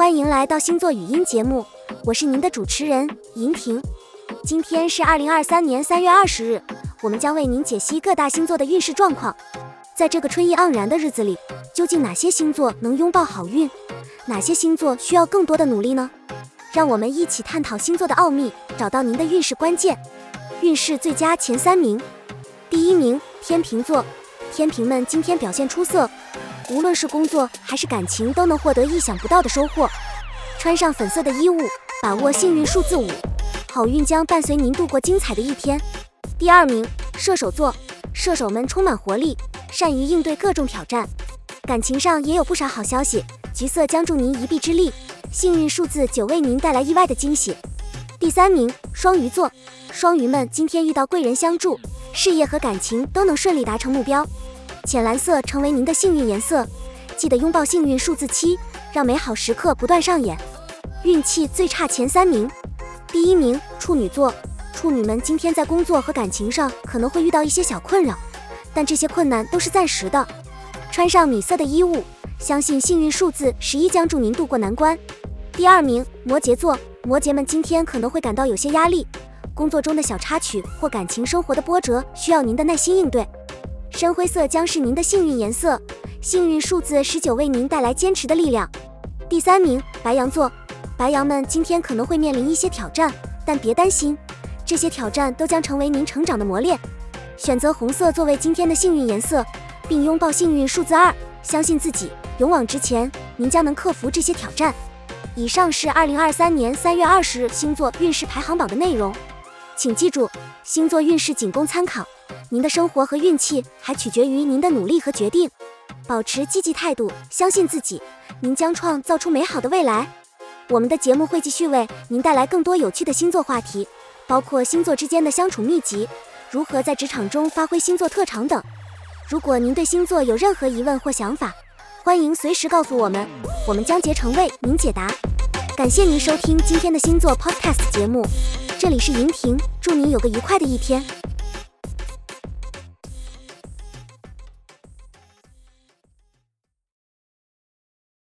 欢迎来到星座语音节目，我是您的主持人银婷。今天是二零二三年三月二十日，我们将为您解析各大星座的运势状况。在这个春意盎然的日子里，究竟哪些星座能拥抱好运？哪些星座需要更多的努力呢？让我们一起探讨星座的奥秘，找到您的运势关键。运势最佳前三名，第一名天秤座，天平们今天表现出色。无论是工作还是感情，都能获得意想不到的收获。穿上粉色的衣物，把握幸运数字五，好运将伴随您度过精彩的一天。第二名，射手座，射手们充满活力，善于应对各种挑战。感情上也有不少好消息，橘色将助您一臂之力。幸运数字九为您带来意外的惊喜。第三名，双鱼座，双鱼们今天遇到贵人相助，事业和感情都能顺利达成目标。浅蓝色成为您的幸运颜色，记得拥抱幸运数字七，让美好时刻不断上演。运气最差前三名，第一名处女座，处女们今天在工作和感情上可能会遇到一些小困扰，但这些困难都是暂时的。穿上米色的衣物，相信幸运数字十一将助您渡过难关。第二名摩羯座，摩羯们今天可能会感到有些压力，工作中的小插曲或感情生活的波折需要您的耐心应对。深灰色将是您的幸运颜色，幸运数字十九为您带来坚持的力量。第三名，白羊座，白羊们今天可能会面临一些挑战，但别担心，这些挑战都将成为您成长的磨练。选择红色作为今天的幸运颜色，并拥抱幸运数字二，相信自己，勇往直前，您将能克服这些挑战。以上是二零二三年三月二十日星座运势排行榜的内容，请记住，星座运势仅供参考。您的生活和运气还取决于您的努力和决定，保持积极态度，相信自己，您将创造出美好的未来。我们的节目会继续为您带来更多有趣的星座话题，包括星座之间的相处秘籍，如何在职场中发挥星座特长等。如果您对星座有任何疑问或想法，欢迎随时告诉我们，我们将竭诚为您解答。感谢您收听今天的星座 Podcast 节目，这里是银婷，祝您有个愉快的一天。